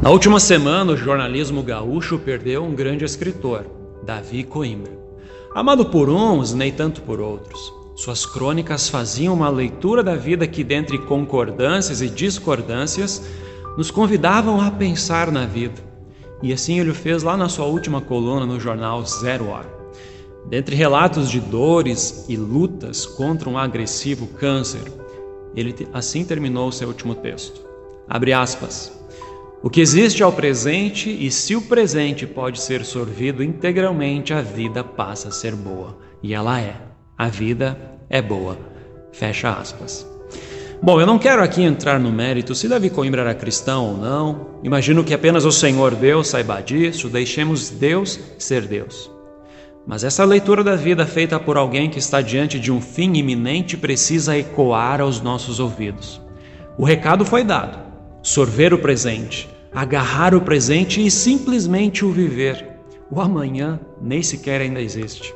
Na última semana, o jornalismo gaúcho perdeu um grande escritor, Davi Coimbra. Amado por uns, nem tanto por outros. Suas crônicas faziam uma leitura da vida que, dentre concordâncias e discordâncias, nos convidavam a pensar na vida. E assim ele o fez lá na sua última coluna no jornal Zero Hora. Dentre relatos de dores e lutas contra um agressivo câncer, ele assim terminou seu último texto. Abre aspas. O que existe é o presente, e se o presente pode ser sorvido integralmente, a vida passa a ser boa. E ela é. A vida é boa. Fecha aspas. Bom, eu não quero aqui entrar no mérito se Davi Coimbra era cristão ou não. Imagino que apenas o Senhor Deus saiba disso, deixemos Deus ser Deus. Mas essa leitura da vida feita por alguém que está diante de um fim iminente precisa ecoar aos nossos ouvidos. O recado foi dado sorver o presente, agarrar o presente e simplesmente o viver. O amanhã nem sequer ainda existe.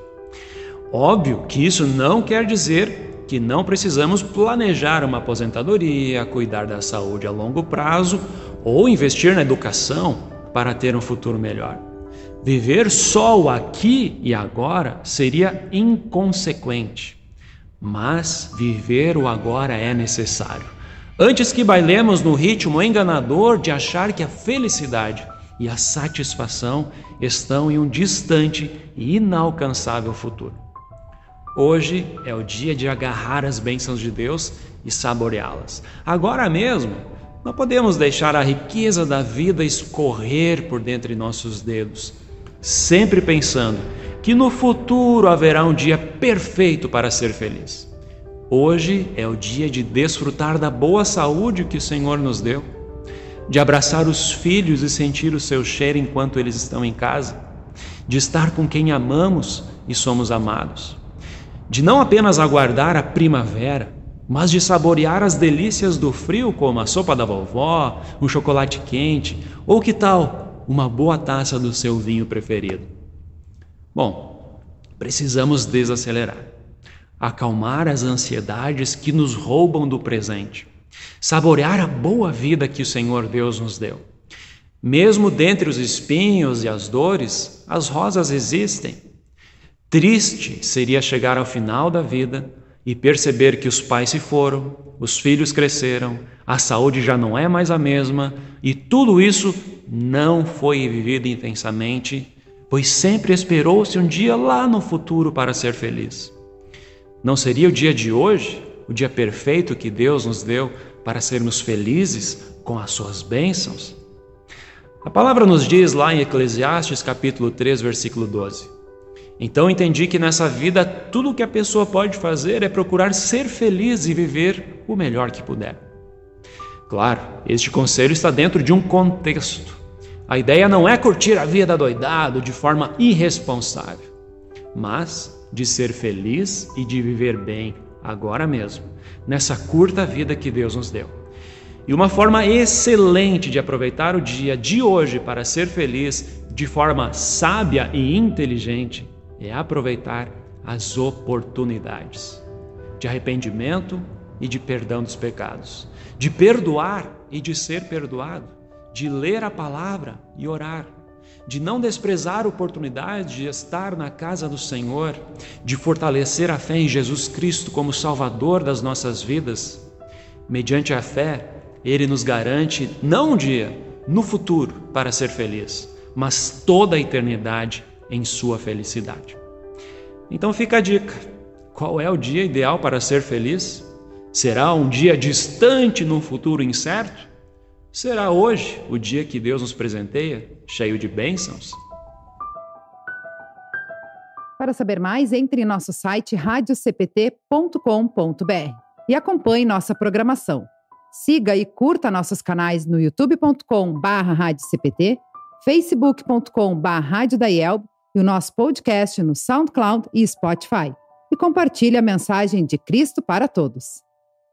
Óbvio que isso não quer dizer que não precisamos planejar uma aposentadoria, cuidar da saúde a longo prazo ou investir na educação para ter um futuro melhor. Viver só o aqui e agora seria inconsequente, mas viver o agora é necessário. Antes que bailemos no ritmo enganador de achar que a felicidade e a satisfação estão em um distante e inalcançável futuro. Hoje é o dia de agarrar as bênçãos de Deus e saboreá-las. Agora mesmo, não podemos deixar a riqueza da vida escorrer por dentre nossos dedos, sempre pensando que no futuro haverá um dia perfeito para ser feliz. Hoje é o dia de desfrutar da boa saúde que o Senhor nos deu, de abraçar os filhos e sentir o seu cheiro enquanto eles estão em casa, de estar com quem amamos e somos amados, de não apenas aguardar a primavera, mas de saborear as delícias do frio, como a sopa da vovó, um chocolate quente, ou que tal uma boa taça do seu vinho preferido. Bom, precisamos desacelerar acalmar as ansiedades que nos roubam do presente, saborear a boa vida que o Senhor Deus nos deu. Mesmo dentre os espinhos e as dores, as rosas existem. Triste seria chegar ao final da vida e perceber que os pais se foram, os filhos cresceram, a saúde já não é mais a mesma e tudo isso não foi vivido intensamente, pois sempre esperou-se um dia lá no futuro para ser feliz. Não seria o dia de hoje o dia perfeito que Deus nos deu para sermos felizes com as suas bênçãos? A palavra nos diz lá em Eclesiastes capítulo 3, versículo 12. Então entendi que nessa vida tudo o que a pessoa pode fazer é procurar ser feliz e viver o melhor que puder. Claro, este conselho está dentro de um contexto. A ideia não é curtir a vida doidado de forma irresponsável, mas de ser feliz e de viver bem agora mesmo, nessa curta vida que Deus nos deu. E uma forma excelente de aproveitar o dia de hoje para ser feliz de forma sábia e inteligente é aproveitar as oportunidades de arrependimento e de perdão dos pecados, de perdoar e de ser perdoado, de ler a palavra e orar de não desprezar a oportunidade de estar na casa do Senhor, de fortalecer a fé em Jesus Cristo como Salvador das nossas vidas. Mediante a fé, Ele nos garante não um dia, no futuro, para ser feliz, mas toda a eternidade em Sua felicidade. Então fica a dica: qual é o dia ideal para ser feliz? Será um dia distante num futuro incerto? Será hoje o dia que Deus nos presenteia, cheio de bênçãos? Para saber mais, entre em nosso site radiocpt.com.br e acompanhe nossa programação. Siga e curta nossos canais no youtube.com/radiocpt, facebook.com/radiodaielb e o nosso podcast no SoundCloud e Spotify. E compartilhe a mensagem de Cristo para todos.